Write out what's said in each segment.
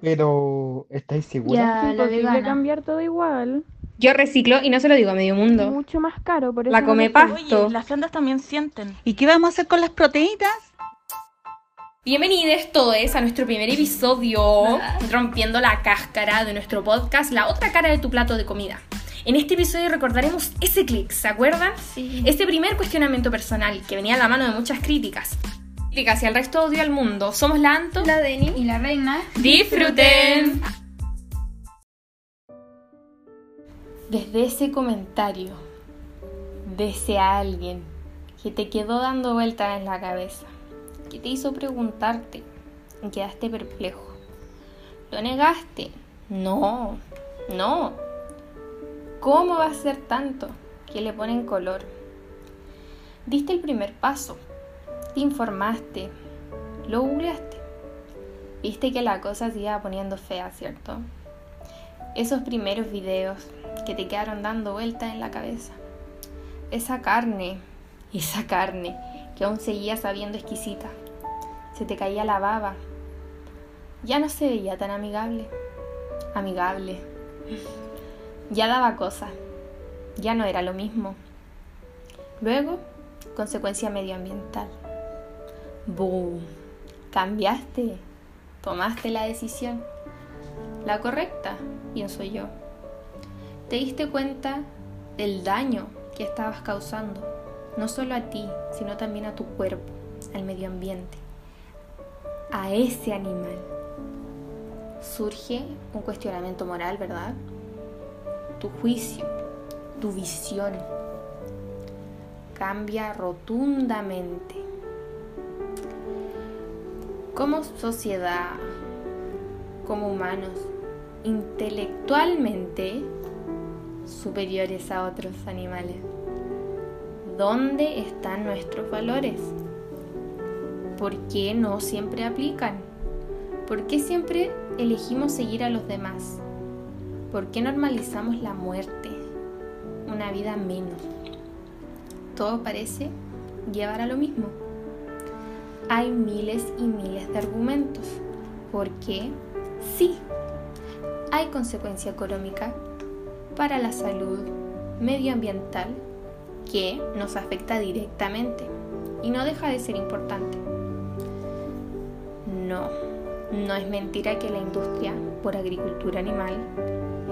Pero, ¿estáis seguros? Ya, Es la imposible vegana. cambiar todo igual. Yo reciclo y no se lo digo a medio mundo. Mucho más caro, por eso La no come lo. Pasto. Oye, las sondas también sienten. ¿Y qué vamos a hacer con las proteínas? Bienvenidos todos a nuestro primer episodio Rompiendo la cáscara de nuestro podcast La otra cara de tu plato de comida. En este episodio recordaremos ese clic, ¿se acuerdan? Sí. Este primer cuestionamiento personal que venía a la mano de muchas críticas. Hacia el resto odio al mundo. Somos la Anto. La Deni y la reina. ¡Disfruten! Desde ese comentario de ese alguien que te quedó dando vueltas en la cabeza, que te hizo preguntarte y quedaste perplejo. ¿Lo negaste? No, no. ¿Cómo va a ser tanto que le ponen color? Diste el primer paso, te informaste, lo googleaste. Viste que la cosa se iba poniendo fea, ¿cierto? Esos primeros videos que te quedaron dando vueltas en la cabeza. Esa carne, esa carne que aún seguía sabiendo exquisita. Se te caía la baba. Ya no se veía tan amigable. Amigable. Ya daba cosas. Ya no era lo mismo. Luego, consecuencia medioambiental. ¡Boom! Cambiaste. Tomaste la decisión. La correcta, pienso yo. Te diste cuenta del daño que estabas causando, no solo a ti, sino también a tu cuerpo, al medio ambiente, a ese animal. Surge un cuestionamiento moral, ¿verdad? Tu juicio, tu visión cambia rotundamente. Como sociedad, como humanos, intelectualmente superiores a otros animales. ¿Dónde están nuestros valores? ¿Por qué no siempre aplican? ¿Por qué siempre elegimos seguir a los demás? ¿Por qué normalizamos la muerte? Una vida menos. Todo parece llevar a lo mismo. Hay miles y miles de argumentos. ¿Por qué? Sí, hay consecuencia económica para la salud medioambiental que nos afecta directamente y no deja de ser importante. No, no es mentira que la industria por agricultura animal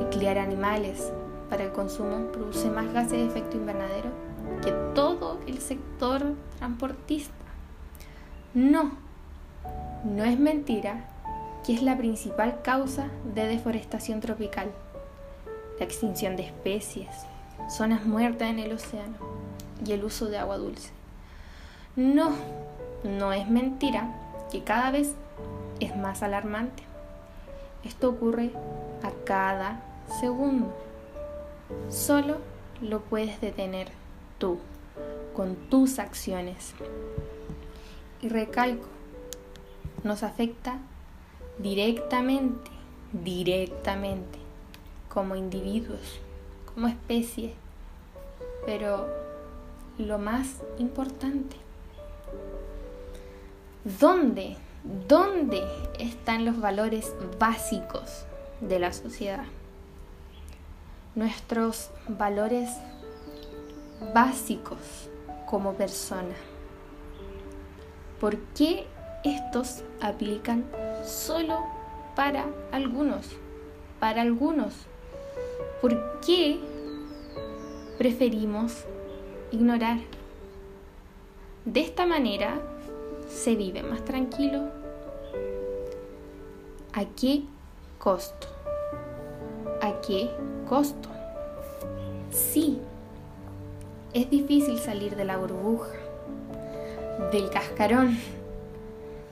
y criar animales para el consumo produce más gases de efecto invernadero que todo el sector transportista. No, no es mentira que es la principal causa de deforestación tropical, la extinción de especies, zonas muertas en el océano y el uso de agua dulce. No, no es mentira que cada vez es más alarmante. Esto ocurre a cada segundo. Solo lo puedes detener tú, con tus acciones. Y recalco, nos afecta directamente, directamente, como individuos, como especie. Pero lo más importante, ¿dónde, dónde están los valores básicos de la sociedad? Nuestros valores básicos como persona. ¿Por qué estos aplican solo para algunos? Para algunos. ¿Por qué preferimos ignorar? De esta manera se vive más tranquilo. ¿A qué costo? ¿A qué costo? Sí, es difícil salir de la burbuja, del cascarón,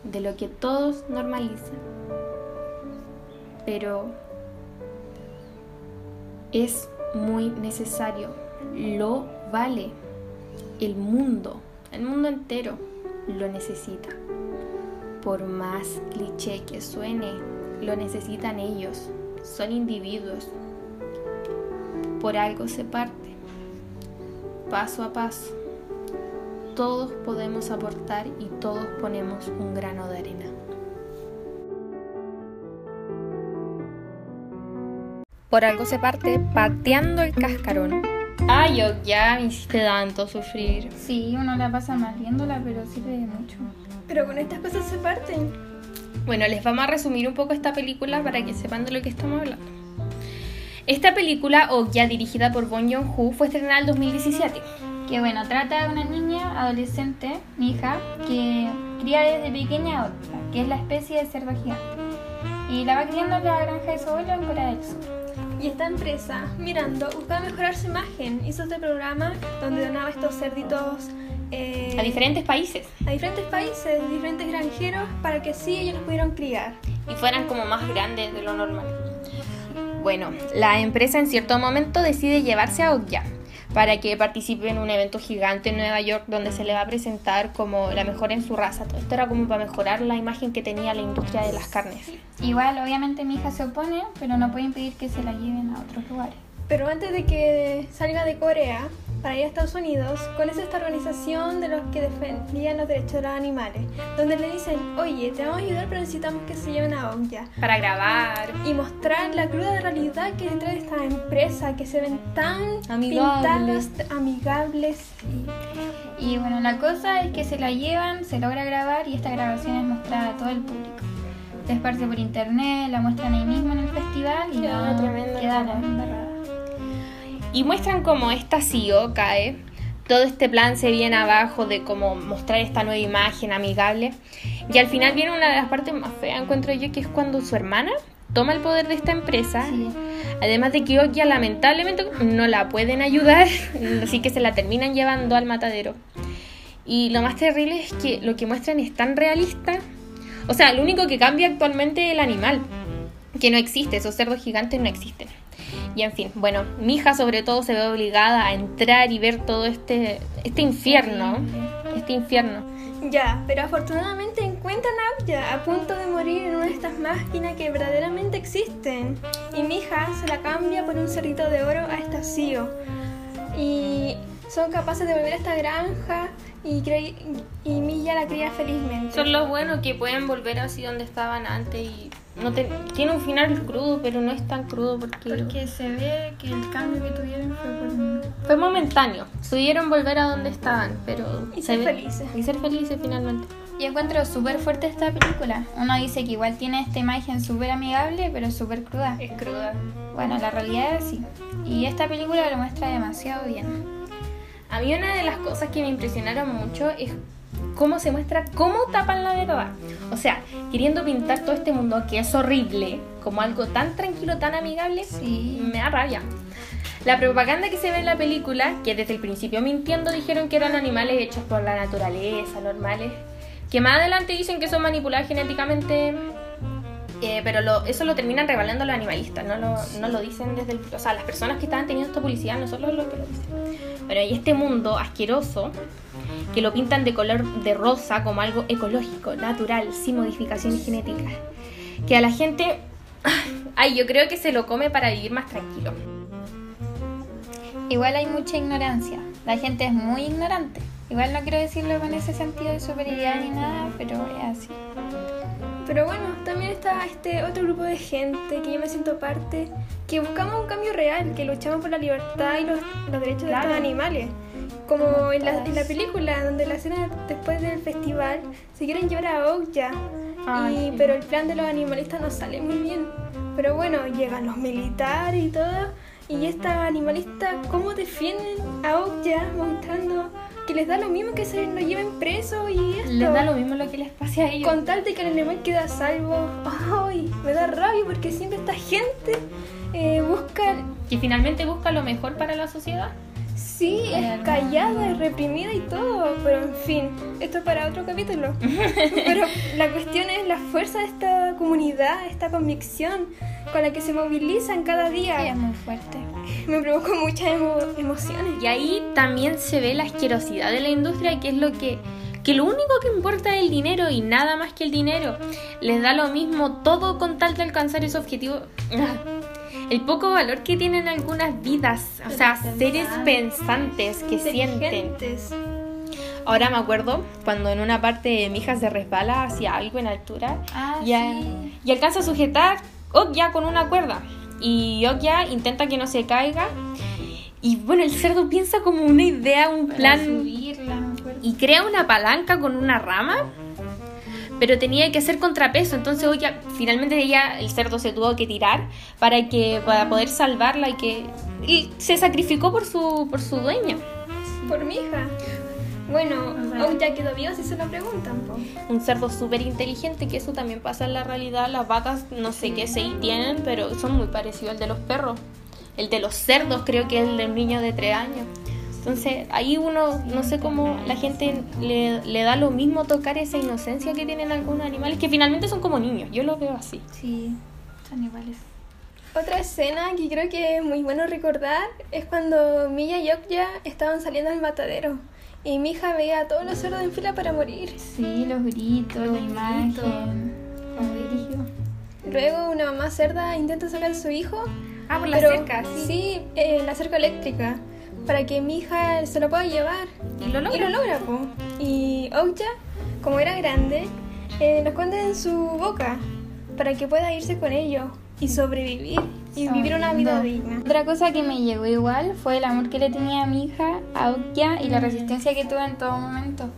de lo que todos normalizan. Pero es muy necesario, lo vale. El mundo, el mundo entero lo necesita. Por más cliché que suene, lo necesitan ellos. Son individuos. Por algo se parte, paso a paso. Todos podemos aportar y todos ponemos un grano de arena. Por algo se parte pateando el cascarón. Ay, yo ya me hiciste tanto sufrir. Sí, uno la pasa mal viéndola, pero sirve de mucho. Pero con estas cosas se parten. Bueno, les vamos a resumir un poco esta película para que sepan de lo que estamos hablando. Esta película, o ya dirigida por Bong Joon-ho, fue estrenada en 2017. Que bueno, trata de una niña adolescente, mi hija, que cría desde pequeña a otra, que es la especie de cerdo gigante. Y la va criando en la granja de su abuelo en Corea del Sur. Y esta empresa, mirando, buscaba mejorar su imagen. Hizo este programa donde donaba estos cerditos eh, A diferentes países. a diferentes países, diferentes granjeros, para que así ellos los pudieran criar. y fueran como más grandes de lo normal. Bueno, la empresa en cierto momento decide llevarse a Okja para que participe en un evento gigante en Nueva York donde se le va a presentar como la mejor en su raza. Todo esto era como para mejorar la imagen que tenía la industria de las carnes. Igual, obviamente mi hija se opone, pero no puede impedir que se la lleven a otros lugares. Pero antes de que salga de Corea para ir a Estados Unidos, conoce esta organización de los que defendían los derechos de los animales, donde le dicen, oye, te vamos a ayudar, pero necesitamos que se lleven a Okja. Para grabar. Y mostrar la cruda realidad que hay detrás de esta empresa, que se ven tan Amigables. amigables. Y bueno, la cosa es que se la llevan, se logra grabar y esta grabación es mostrada a todo el público. Se esparce por internet, la muestran ahí mismo en el festival y no, queda la. Y muestran como esta CEO cae. Todo este plan se viene abajo de cómo mostrar esta nueva imagen amigable. Y al final viene una de las partes más feas, encuentro yo, que es cuando su hermana toma el poder de esta empresa. Sí. Además de que Okja lamentablemente no la pueden ayudar, así que se la terminan llevando al matadero. Y lo más terrible es que lo que muestran es tan realista. O sea, lo único que cambia actualmente es el animal, que no existe, esos cerdos gigantes no existen. Y en fin, bueno, mi hija sobre todo se ve obligada a entrar y ver todo este, este infierno, este infierno. Ya, pero afortunadamente encuentran a Okja a punto de morir en una de estas máquinas que verdaderamente existen. Y mi hija se la cambia por un cerdito de oro a esta CEO. Y son capaces de volver a esta granja y, y Milla la cría felizmente. Son lo bueno que pueden volver así donde estaban antes y no te- tiene un final crudo, pero no es tan crudo porque, Porque se ve que el cambio que tuvieron fue por... fue momentáneo. Pudieron volver a donde estaban, pero Y se ser ve- felices. Y ser felices finalmente. Yo encuentro súper fuerte esta película. Uno dice que igual tiene esta imagen súper amigable, pero súper cruda. Es cruda. Bueno, la realidad es así. Y esta película lo muestra demasiado bien. A mí una de las cosas que me impresionaron mucho es cómo se muestra cómo tapan la verdad. O sea, queriendo pintar todo este mundo que es horrible como algo tan tranquilo, tan amigable, Sí. me da rabia. La propaganda que se ve en la película, que desde el principio mintiendo dijeron que eran animales hechos por la naturaleza, normales, que más adelante dicen que son manipulados genéticamente, eh, pero lo- eso lo terminan revelando los animalistas, no lo, no lo dicen desde el... O sea, las personas que estaban teniendo esta publicidad no son los los que lo dicen. Bueno, y este mundo asqueroso, que lo pintan de color de rosa como algo ecológico, natural, sin modificaciones genéticas, que a la gente... Ay, yo creo que se lo come para vivir más tranquilo. Igual hay mucha ignorancia. La gente es muy ignorante. Igual no quiero decirlo con ese sentido de superioridad ni nada, pero es así. Pero bueno, también está este otro grupo de gente que yo me siento parte, que buscamos un cambio real, que luchamos por la libertad y los, los derechos de Claro. estos animales. Como en la, en la película, donde la escena después del festival se quieren llevar a Okja, y- sí. pero el plan de los animalistas no sale muy bien. Pero bueno, llegan los militares y todo, y estas animalistas, ¿cómo defienden a Okja mostrando que les da lo mismo que se lo lleven preso y esto? Les da lo mismo lo que les pase a ellos. Con tal de que el animal quede a salvo, ay, me da rabia porque siempre esta gente eh, busca, Que finalmente busca lo mejor para la sociedad. Sí, es callada, es reprimida y todo, pero en fin, esto es para otro capítulo. pero la cuestión es la fuerza de esta comunidad, esta convicción con la que se movilizan cada Sí, es día. muy fuerte. Me provocó muchas emo- emociones. Y ahí también se ve la asquerosidad de la industria, que es lo que, que lo único que importa es el dinero y nada más que el dinero. Les da lo mismo todo con tal de alcanzar ese objetivo. El poco valor que tienen algunas vidas, o sea, seres pensantes que sienten. Ahora me acuerdo cuando en una parte mi hija se resbala hacia algo en altura Ah, y, a- sí. y alcanza a sujetar Okya con una cuerda. Y Okya intenta que no se caiga. Y bueno, el cerdo piensa como una idea, un Para plan subirla, y crea una palanca con una rama, pero tenía que hacer contrapeso, entonces Okya, finalmente ella, el cerdo se tuvo que tirar para que para poder salvarla y que y se sacrificó por su por su dueña. Por mi hija. Bueno, oh, ya quedó vivo si se lo preguntan, po. Un cerdo súper inteligente, que eso también pasa en la realidad. Las vacas, no sé qué CI tienen, pero son muy parecidos al de los perros. El de los cerdos creo que es el del niño de 3 años. Entonces ahí uno, no sé cómo la gente le, le da lo mismo tocar esa inocencia que tienen algunos animales, que finalmente son como niños. Yo lo veo así. Sí, son iguales. Otra escena que creo que es muy bueno recordar es cuando Milla y Okja estaban saliendo al matadero y mi hija veía a todos los cerdos en fila para morir. Sí, los gritos, la imagen. Como dirigió. Luego una mamá cerda intenta sacar a su hijo, Ah, por pero sí, eh, la cerca eléctrica, para que mi hija se lo pueda llevar. Y lo Y lo logra, po. Y Okja, como era grande, eh, lo esconde en su boca para que pueda irse con ellos y sobrevivir y vivir una vida digna. Otra cosa que me llegó igual fue el amor que le tenía a mi hija, a Okya, y la resistencia que tuvo en todo momento.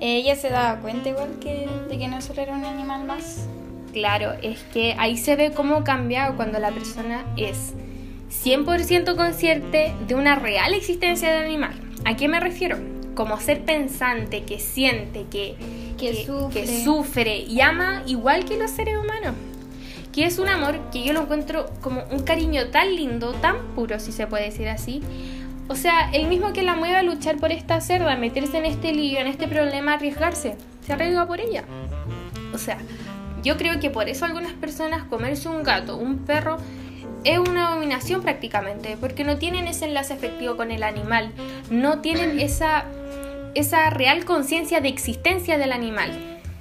Ella se daba cuenta igual que de que no solo era un animal más. Claro, es que ahí se ve cómo ha cambiado cuando la persona es 100% consciente de una real existencia del animal. ¿A qué me refiero? Como ser pensante, que siente, que, Que sufre. que sufre y ama igual que los seres humanos. Que es un amor que yo lo encuentro como un cariño tan lindo, tan puro, si se puede decir así. O sea, el mismo que la mueve a luchar por esta cerda, meterse en este lío, en este problema, arriesgarse. Se arriesga por ella. O sea, yo creo que por eso algunas personas comerse un gato, un perro, es una abominación prácticamente, porque no tienen ese enlace afectivo con el animal, no tienen esa, esa real conciencia de existencia del animal.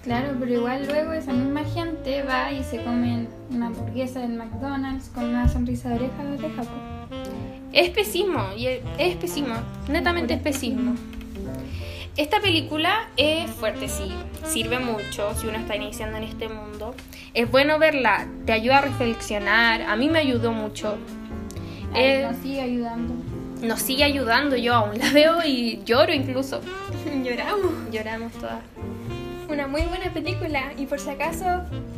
Claro, pero igual luego esa misma gente va y se come una hamburguesa del McDonald's con una sonrisa de oreja a oreja. Es especismo, y es es especismo, netamente especismo. Esta película es fuerte, sí, sirve mucho si uno está iniciando en este mundo. Es bueno verla, te ayuda a reflexionar, a mí me ayudó mucho. Ay, Eh, nos sigue ayudando. nos sigue ayudando, yo aún la veo y lloro incluso. Lloramos. Lloramos todas. Una muy buena película y por si acaso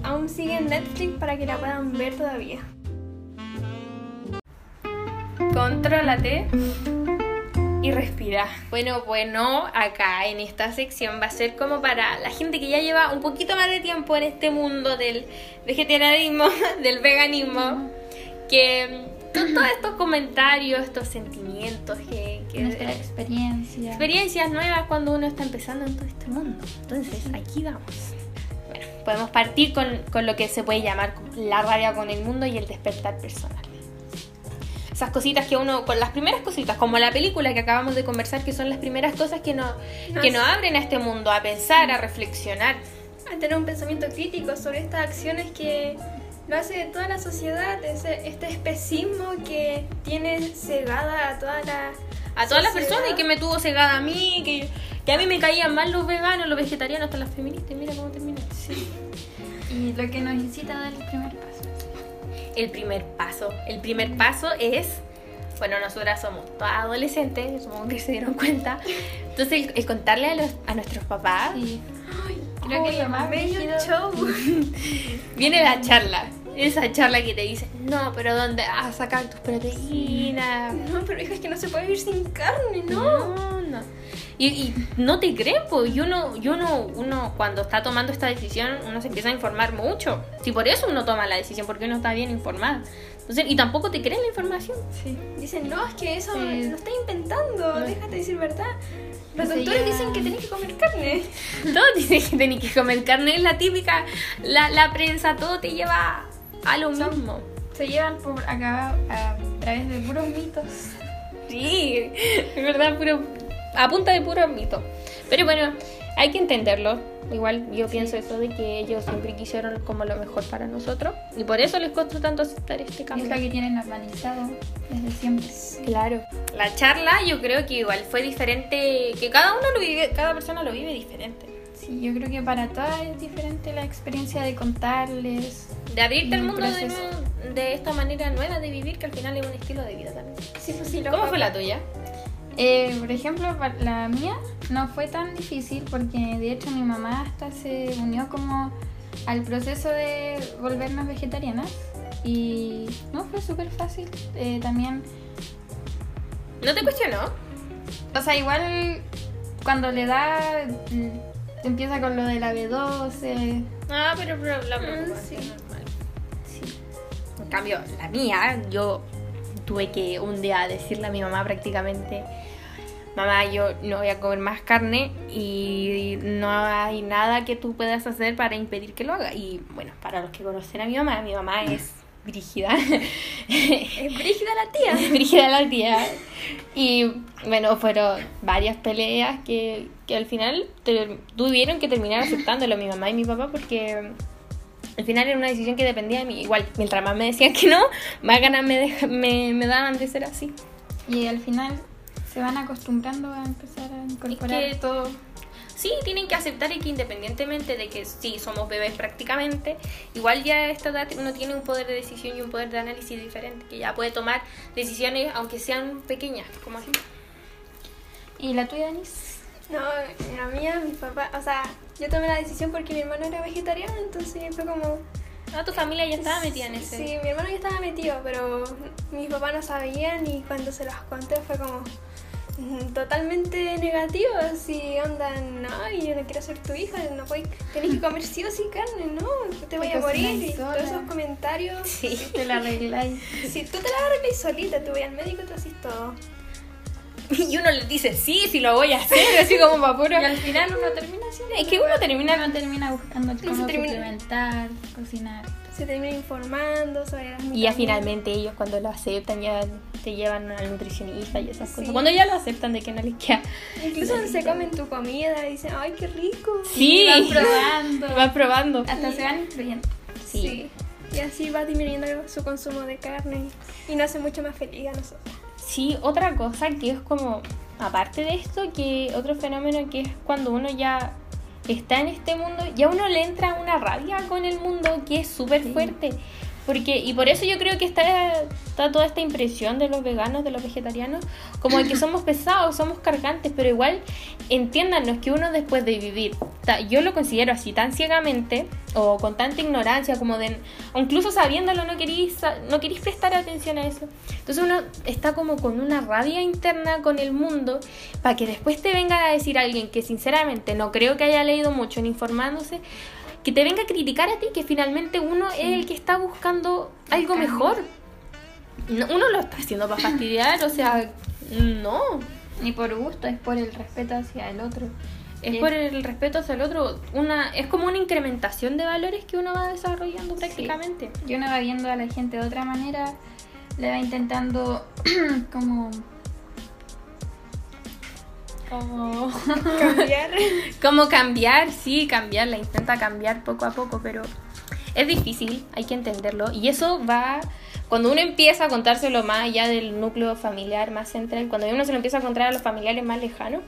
aún sigue en Netflix para que la puedan ver todavía. Contrólate y respira. Bueno, bueno, acá en esta sección va a ser como para la gente que ya lleva un poquito más de tiempo en este mundo del vegetarianismo, del veganismo, que to- todos estos comentarios, estos sentimientos, que, que- Nuestra experiencia. experiencias nuevas cuando uno está empezando en todo este mundo. Entonces, aquí vamos. Bueno, podemos partir con, con lo que se puede llamar la rabia con el mundo y el despertar personal. Esas cositas que uno, con las primeras cositas, como la película que acabamos de conversar, que son las primeras cosas que nos, que nos abren a este mundo, a pensar, a reflexionar. A tener un pensamiento crítico sobre estas acciones que lo hace toda la sociedad, ese, este especismo que tiene cegada a toda la... A todas las personas y que me tuvo cegada a mí, que, que a mí me caían mal los veganos, los vegetarianos, hasta las feministas. Mira cómo termina. Y lo que nos incita a dar el primer paso. El primer paso. El primer paso es, bueno, nosotras somos todas adolescentes, supongo que se dieron cuenta. Entonces, el, el contarle a, los, a nuestros papás, Sí. Creo que es lo más bello show. viene la charla. Esa charla que te dice, no, pero ¿dónde vas a sacar tus proteínas? No, pero hija, es que no se puede vivir sin carne, ¿no? No, no. Y, y no te creen, pues. Y uno, y uno, uno, cuando está tomando esta decisión, uno se empieza a informar mucho. Si por eso uno toma la decisión, porque uno está bien informado. Entonces, y tampoco te creen la información. Sí. Dicen, no, es que eso Sí. lo está inventando, déjate decir verdad. Los doctores dicen que tenés que comer carne. Todos dicen que tenés que comer carne, es la típica, la, la prensa, todo te lleva a lo mismo. Se llevan por acá a través de puros mitos. Sí, es verdad, puro, a punta de puro mito. Pero bueno, hay que entenderlo. Igual yo pienso eso de que ellos siempre quisieron como lo mejor para nosotros y por eso les costó tanto aceptar este cambio. Es lo que tienen organizado desde siempre. Claro. La charla yo creo que igual fue diferente, que cada uno lo vive, cada persona lo vive diferente. Sí, yo creo que para todas es diferente la experiencia de contarles. De abrirte al mundo de, esta manera nueva de vivir que al final es un estilo de vida también. Sí, pues sí, ¿Cómo fue la tuya? Eh, por ejemplo, la mía no fue tan difícil porque de hecho mi mamá hasta se unió como al proceso de volvernos vegetarianas y no fue súper fácil. Eh, también... ¿No te cuestionó? O sea, igual cuando le da mm, empieza con lo de la B12. Ah, pero, la mm, Sí. En cambio, la mía, yo tuve que un día decirle a mi mamá prácticamente, mamá, yo no voy a comer más carne y no hay nada que tú puedas hacer para impedir que lo haga. Y bueno, para los que conocen a mi mamá, mi mamá es Brígida. Es Brígida la tía. Es Brígida la tía. Y bueno, fueron varias peleas que, que al final tuvieron que terminar aceptándolo mi mamá y mi papá porque al final era una decisión que dependía de mí. Igual, mientras más me decían que no, más ganas me, me, me daban de ser así. Y al final se van acostumbrando a empezar a incorporar es que todo. Sí, tienen que aceptar y que independientemente de que sí, somos bebés prácticamente, igual ya a esta edad uno tiene un poder de decisión y un poder de análisis diferente, que ya puede tomar decisiones aunque sean pequeñas, como así. ¿Y la tuya, Anis? No, la mía, mi papá, o sea, yo tomé la decisión porque mi hermano era vegetariano, entonces fue como... Ah, tu familia ya estaba metida en ese. Sí, mi hermano ya estaba metido, pero mis papás no sabían y cuando se los conté fue como, totalmente negativas si andan, no, yo no quiero ser tu hija, no voy, tenés que comer sí o sí carne, ¿no? Te voy a morir y todos esos comentarios. Sí, si te la arregláis. Si tú te la arregláis solita, te voy al médico y te haces todo. Y uno le dice, sí, sí lo voy a hacer, así como para puro. Y al final uno termina haciendo. Es que uno termina. Uno termina buscando cómo termina... cocinar se termina informando sobre Y ya finalmente ellos cuando lo aceptan ya te llevan al nutricionista y esas cosas. Cuando ya lo aceptan de que no les queda. Incluso se comen tu comida y dicen, ay, qué rico. Sí, sí. van probando. van probando. Hasta se van influyendo. sí. Y así va disminuyendo su consumo de carne y nos hace mucho más feliz a nosotros. Sí, otra cosa que es como, aparte de esto, que otro fenómeno que es cuando uno ya está en este mundo y a uno le entra una rabia con el mundo que es súper fuerte. Porque, y por eso yo creo que está, toda esta impresión de los veganos, de los vegetarianos, como de que somos pesados, somos cargantes, pero igual entiéndanos que uno después de vivir, yo lo considero así tan ciegamente o con tanta ignorancia, como de, incluso sabiéndolo no querís, no querís prestar atención a eso. Entonces uno está como con una rabia interna con el mundo para que después te venga a decir alguien que sinceramente no creo que haya leído mucho en informándose, que te venga a criticar a ti, que finalmente uno es el que está buscando algo mejor. uno lo está haciendo para fastidiar, o sea, no. Ni por gusto, es por el respeto hacia el otro. Es por el respeto hacia el otro. Una, es como una incrementación de valores que uno va desarrollando prácticamente. Sí. Y uno va viendo a la gente de otra manera, le va intentando como como cambiar. como cambiar, sí, cambiarla, intenta cambiar poco a poco, pero es difícil, hay que entenderlo. Y eso va, cuando uno empieza a contárselo más allá del núcleo familiar más central, cuando uno se lo empieza a contar a los familiares más lejanos,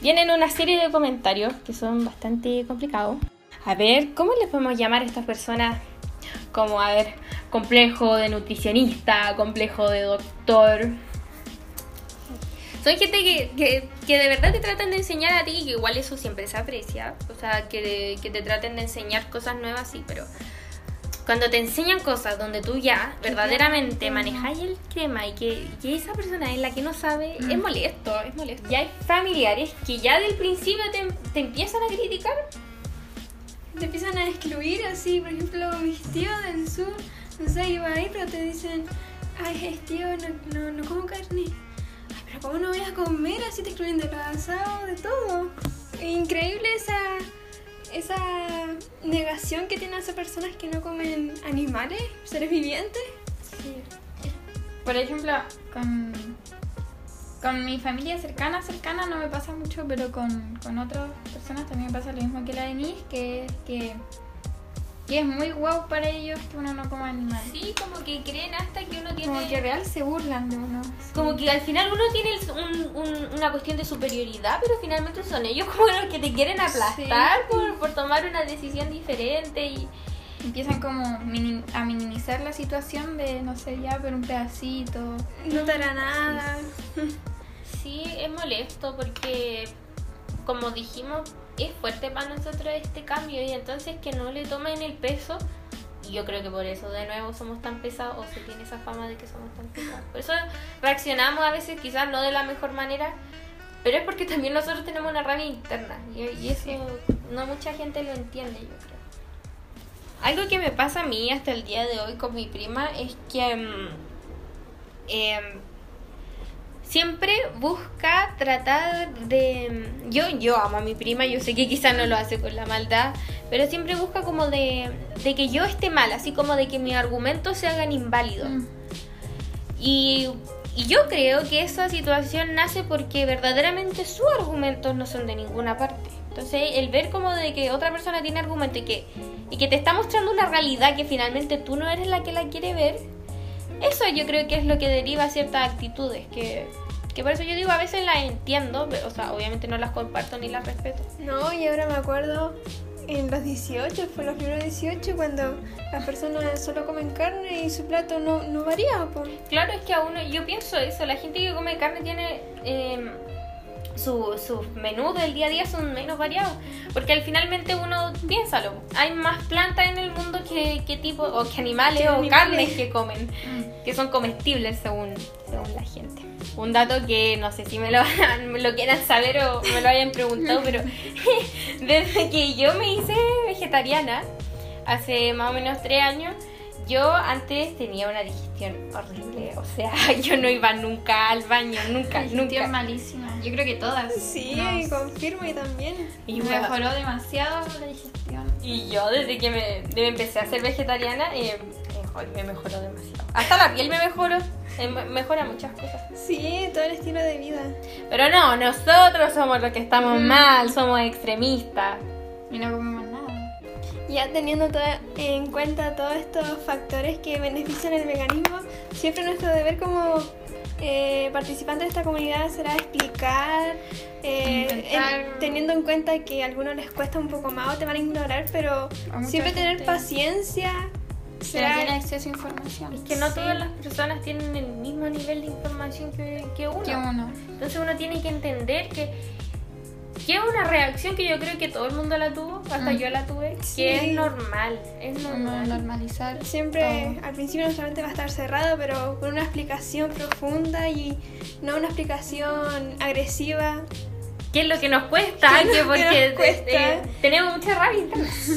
vienen una serie de comentarios que son bastante complicados. A ver, ¿cómo les podemos llamar a estas personas? Como, a ver, complejo de nutricionista, complejo de doctor, son gente que, que, que, de verdad te tratan de enseñar a ti, que igual eso siempre se aprecia. O sea, que, que te traten de enseñar cosas nuevas, sí, pero cuando te enseñan cosas donde tú ya verdaderamente manejáis el tema y que, que, esa persona es la que no sabe, mm. es molesto, es molesto. Y hay familiares que ya del principio te, te, empiezan a criticar. Te empiezan a excluir, así, por ejemplo, mis tíos del sur, no sé, iba ahí, pero te dicen, ay, es tío, no, no, no como carne. ¿Cómo no voy a comer así te excluyen de pasado, de todo? Increíble esa, esa negación que tienen esas personas que no comen animales, seres vivientes. Sí. Por ejemplo, con, con mi familia cercana, cercana no me pasa mucho, pero con, con otras personas también me pasa lo mismo que la de Denise, que es que que es muy guau para ellos que uno no coma animales. Sí, como que creen hasta que uno tiene... Como que real se burlan de uno. Como que al final uno tiene un- un- una cuestión de superioridad, pero finalmente son ellos como los que te quieren aplastar Sí. por, por tomar una decisión diferente y... Empiezan como mini- a minimizar la situación de, no sé, ya, pero un pedacito. No te hará nada. Sí, es molesto porque, como dijimos, es fuerte para nosotros este cambio y entonces que no le tomen el peso. Y yo creo que por eso de nuevo somos tan pesados o se tiene esa fama de que somos tan pesados. Por eso reaccionamos a veces quizás no de la mejor manera, pero es porque también nosotros tenemos una rabia interna y, y eso no mucha gente lo entiende, yo creo. Algo que me pasa a mí hasta el día de hoy con mi prima es que... mm, em, siempre busca tratar de yo yo amo a mi prima yo sé que quizás no lo hace con la maldad pero siempre busca como de, de que yo esté mal así como de que mis argumentos se hagan inválidos Mm. y, y yo creo que esa situación nace porque verdaderamente sus argumentos no son de ninguna parte entonces el ver como de que otra persona tiene argumento y que y que te está mostrando una realidad que finalmente tú no eres la que la quiere ver eso yo creo que es lo que deriva ciertas actitudes, que, que por eso yo digo, a veces las entiendo, pero, o sea, obviamente no las comparto ni las respeto. No, y ahora me acuerdo en los 18, fue los primeros 18, cuando las personas solo comen carne y su plato no, no varía. Pues. Claro, es que a uno, yo pienso eso, la gente que come carne tiene... eh, su- sus menús del día a día son menos variados. Porque al finalmente uno, piénsalo, hay más plantas en el mundo que, que tipo, o que animales o animales. carnes que comen. Mm. que son comestibles según, según la gente. Un dato que no sé si me lo, me lo quieran saber o me lo hayan preguntado, pero desde que yo me hice vegetariana, hace más o menos tres años, yo antes tenía una digestión horrible. O sea, yo no iba nunca al baño, nunca, Digestión nunca. malísima. Yo creo que todas. Sí, No, confirmo y también. Y me me- mejoró demasiado la digestión. Y yo desde que me, empecé a ser vegetariana, eh, mejor- me mejoró demasiado. Hasta la piel me mejoró, eh, me- mejora muchas cosas. Sí, todo el estilo de vida. Pero no, nosotros somos los que estamos Mm. mal, somos extremistas. Y no comemos nada. Ya teniendo en cuenta todos estos factores que benefician el veganismo, siempre nuestro deber como eh, participantes de esta comunidad será explicar, eh, en- teniendo en cuenta que a algunos les cuesta un poco más o te van a ignorar, pero A siempre tener gente paciencia. Se tiene Será acceso a información. Es que no Sí. todas las personas tienen el mismo nivel de información que, que uno. Que uno. Entonces uno tiene que entender que, que es una reacción que yo creo que todo el mundo la tuvo, hasta Mm. yo la tuve, que Sí. es normal, es normal. normalizar. Siempre todo. al principio nuestra mente va a estar cerrada, pero con una explicación profunda y no una explicación agresiva. ¿Qué es lo que nos cuesta? ¿Qué es Que que porque nos cuesta? eh, tenemos mucha rabia.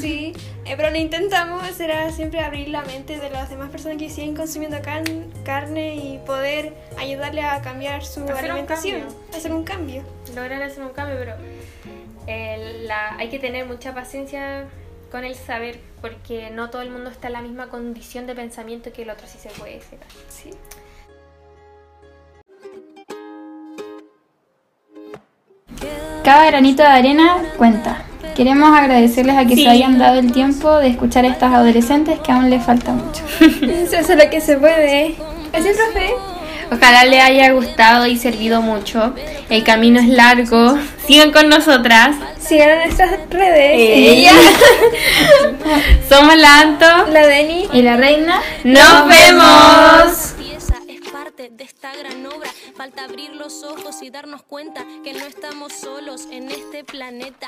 Sí, eh, pero lo intentamos, será siempre abrir la mente de las demás personas que siguen consumiendo can- carne y poder ayudarle a cambiar su Hacer un alimentación, cambio. hacer un cambio. lograr hacer un cambio, pero eh, la- hay que tener mucha paciencia con el saber, porque no todo el mundo está en la misma condición de pensamiento que el otro sí se puede. Sí. Cada granito de arena cuenta. Queremos agradecerles a que Sí. se hayan dado el tiempo de escuchar a estas adolescentes que aún les falta mucho. Se hace lo que se puede. Así, profe. Ojalá les haya gustado y servido mucho. El camino es largo. Sigan con nosotras. Sigan en nuestras redes. Ella. Somos la Anto. La Deni. Y la reina, Nos vemos. pieza es parte de esta gran obra. Falta abrir los ojos y darnos cuenta que no estamos solos en este planeta.